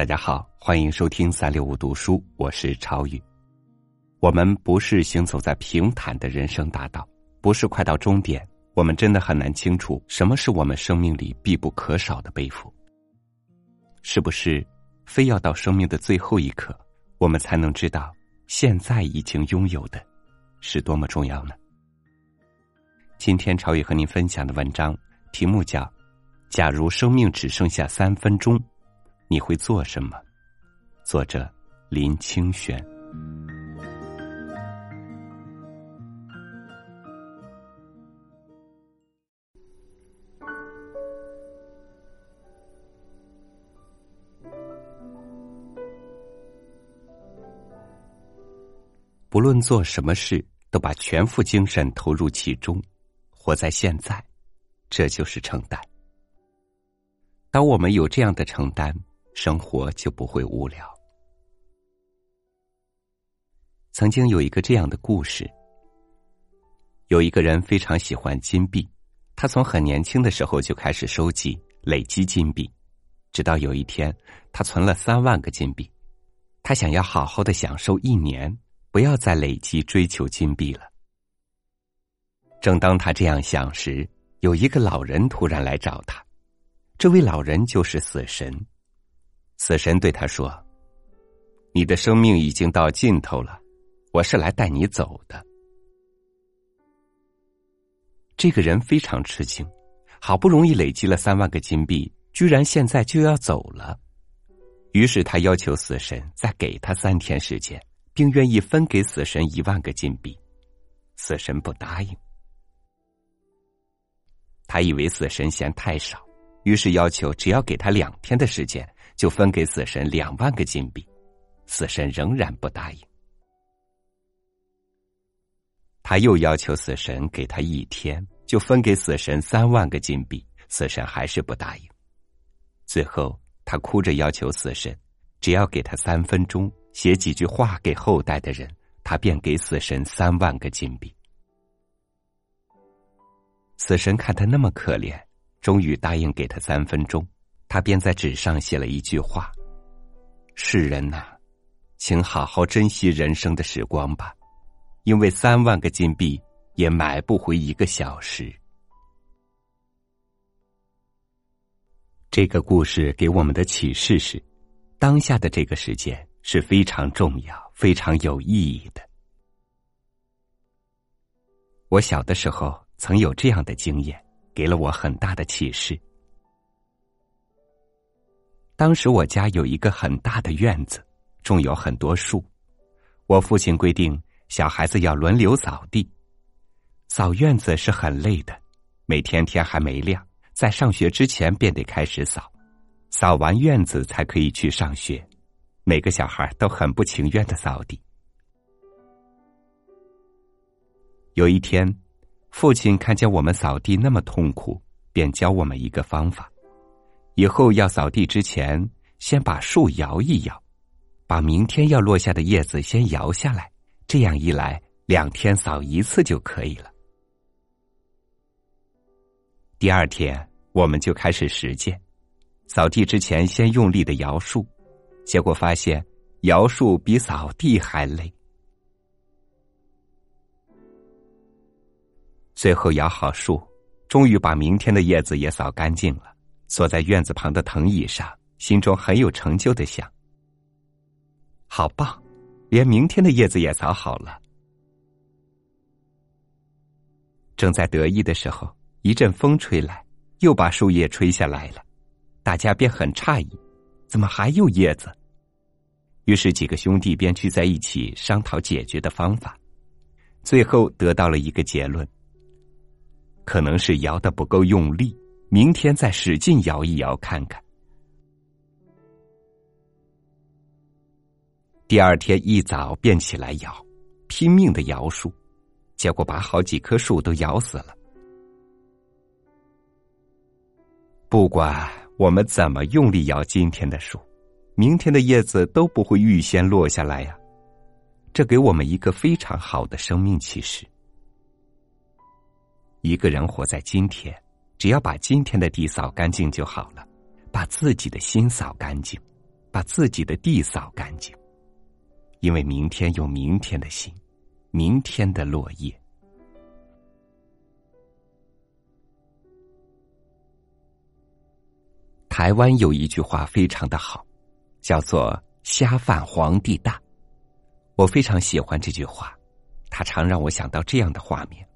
大家好，欢迎收听三六五读书，我是超宇。我们不是行走在平坦的人生大道，不是快到终点，我们真的很难清楚什么是我们生命里必不可少的背负。是不是非要到生命的最后一刻，我们才能知道现在已经拥有的是多么重要呢？今天超宇和您分享的文章题目叫《假如生命只剩下三分钟》。你会做什么？作者林清玄。不论做什么事，都把全副精神投入其中，活在现在，这就是承担。当我们有这样的承担。生活就不会无聊。曾经有一个这样的故事：有一个人非常喜欢金币，他从很年轻的时候就开始收集、累积金币，直到有一天，他存了三万个金币。他想要好好的享受一年，不要再累积追求金币了。正当他这样想时，有一个老人突然来找他，这位老人就是死神。死神对他说：“你的生命已经到尽头了，我是来带你走的。”这个人非常吃惊，好不容易累积了三万个金币，居然现在就要走了。于是他要求死神再给他三天时间，并愿意分给死神一万个金币。死神不答应，他以为死神嫌太少，于是要求只要给他两天的时间。就分给死神两万个金币，死神仍然不答应。他又要求死神给他一天，就分给死神三万个金币，死神还是不答应。最后，他哭着要求死神，只要给他三分钟，写几句话给后代的人，他便给死神三万个金币。死神看他那么可怜，终于答应给他三分钟。他便在纸上写了一句话：“世人呐，请好好珍惜人生的时光吧，因为三万个金币也买不回一个小时。”这个故事给我们的启示是：当下的这个时间是非常重要、非常有意义的。我小的时候曾有这样的经验，给了我很大的启示。当时我家有一个很大的院子，种有很多树。我父亲规定小孩子要轮流扫地，扫院子是很累的。每天天还没亮，在上学之前便得开始扫，扫完院子才可以去上学。每个小孩都很不情愿的扫地。有一天，父亲看见我们扫地那么痛苦，便教我们一个方法。以后要扫地之前，先把树摇一摇，把明天要落下的叶子先摇下来。这样一来，两天扫一次就可以了。第二天，我们就开始实践，扫地之前先用力的摇树，结果发现摇树比扫地还累。最后摇好树，终于把明天的叶子也扫干净了。坐在院子旁的藤椅上，心中很有成就的想：“好棒，连明天的叶子也扫好了。”正在得意的时候，一阵风吹来，又把树叶吹下来了。大家便很诧异：“怎么还有叶子？”于是几个兄弟便聚在一起商讨解决的方法，最后得到了一个结论：可能是摇的不够用力。明天再使劲摇一摇看看。第二天一早便起来摇，拼命的摇树，结果把好几棵树都摇死了。不管我们怎么用力摇今天的树，明天的叶子都不会预先落下来呀。这给我们一个非常好的生命启示：一个人活在今天。只要把今天的地扫干净就好了，把自己的心扫干净，把自己的地扫干净，因为明天有明天的心，明天的落叶。台湾有一句话非常的好，叫做“虾饭皇帝大”，我非常喜欢这句话，它常让我想到这样的画面：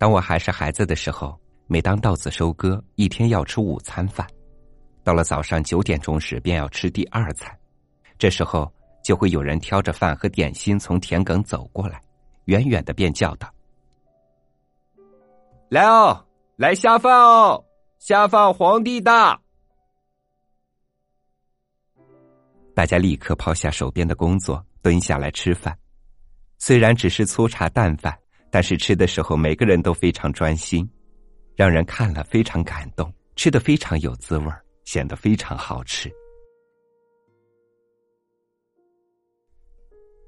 当我还是孩子的时候，每当稻子收割，一天要吃午餐饭。到了早上九点钟时，便要吃第二餐。这时候就会有人挑着饭和点心从田埂走过来，远远的便叫道：“来哦，来下饭哦，下饭皇帝大！”大家立刻抛下手边的工作，蹲下来吃饭。虽然只是粗茶淡饭，但是吃的时候每个人都非常专心，让人看了非常感动，吃的非常有滋味儿。显得非常好吃。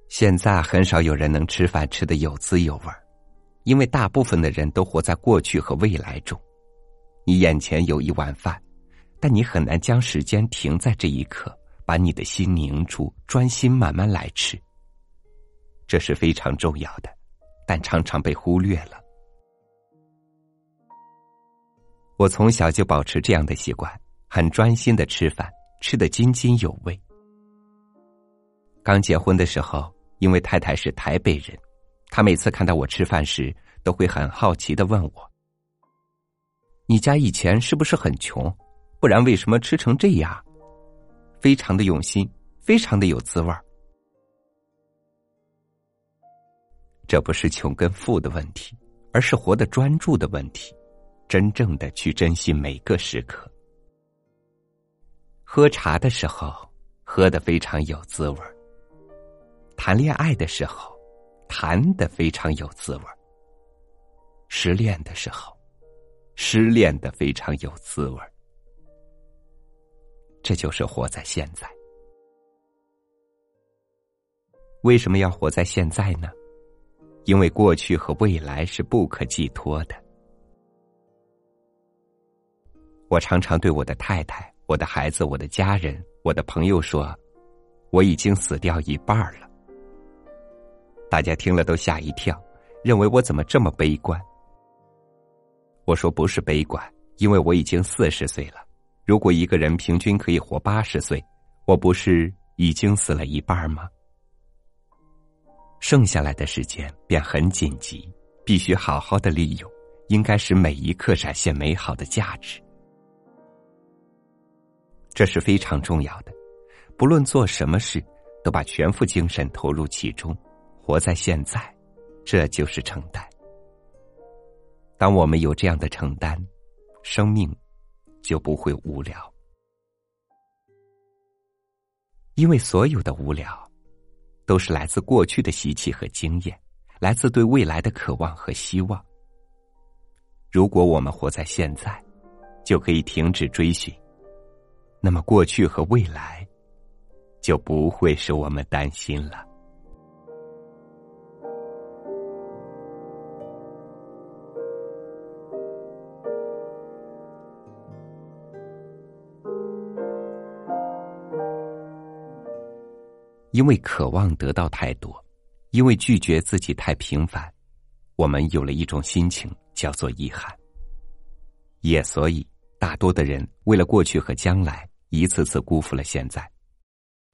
现在很少有人能吃饭吃的有滋有味儿，因为大部分的人都活在过去和未来中。你眼前有一碗饭，但你很难将时间停在这一刻，把你的心凝住，专心慢慢来吃。这是非常重要的，但常常被忽略了。我从小就保持这样的习惯。很专心的吃饭，吃得津津有味。刚结婚的时候，因为太太是台北人，她每次看到我吃饭时，都会很好奇的问我：“你家以前是不是很穷？不然为什么吃成这样？”非常的用心，非常的有滋味儿。这不是穷跟富的问题，而是活得专注的问题，真正的去珍惜每个时刻。喝茶的时候，喝的非常有滋味；谈恋爱的时候，谈的非常有滋味；失恋的时候，失恋的非常有滋味。这就是活在现在。为什么要活在现在呢？因为过去和未来是不可寄托的。我常常对我的太太。我的孩子，我的家人，我的朋友说，我已经死掉一半了。大家听了都吓一跳，认为我怎么这么悲观？我说不是悲观，因为我已经四十岁了。如果一个人平均可以活八十岁，我不是已经死了一半吗？剩下来的时间便很紧急，必须好好的利用，应该使每一刻展现美好的价值。这是非常重要的，不论做什么事，都把全副精神投入其中，活在现在，这就是承担。当我们有这样的承担，生命就不会无聊，因为所有的无聊，都是来自过去的习气和经验，来自对未来的渴望和希望。如果我们活在现在，就可以停止追寻。那么，过去和未来就不会使我们担心了，因为渴望得到太多，因为拒绝自己太平凡，我们有了一种心情，叫做遗憾。也所以，大多的人为了过去和将来。一次次辜负了现在。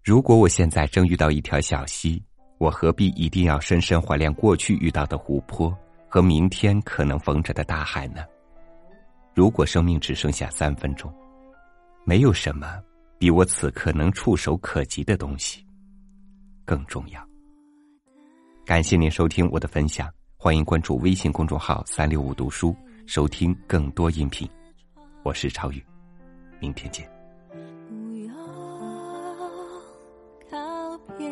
如果我现在正遇到一条小溪，我何必一定要深深怀念过去遇到的湖泊和明天可能逢着的大海呢？如果生命只剩下三分钟，没有什么比我此刻能触手可及的东西更重要。感谢您收听我的分享，欢迎关注微信公众号“三六五读书”，收听更多音频。我是超宇，明天见。不要告别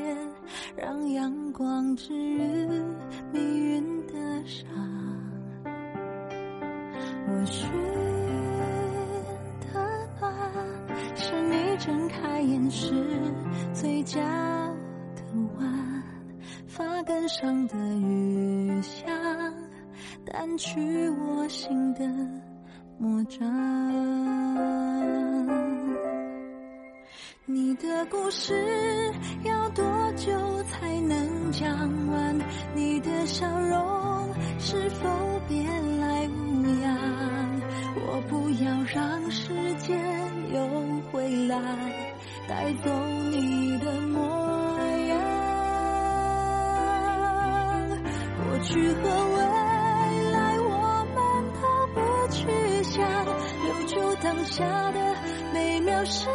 让阳光治愈命运的伤，我寻的暖，是你睁开眼时嘴角，根上的雨香，淡去我心的魔障。你的故事要多久才能讲完？你的笑容是否别来无恙？我不要让时间又回来带走你的梦去和未来我们都不去想，留住当下的每秒时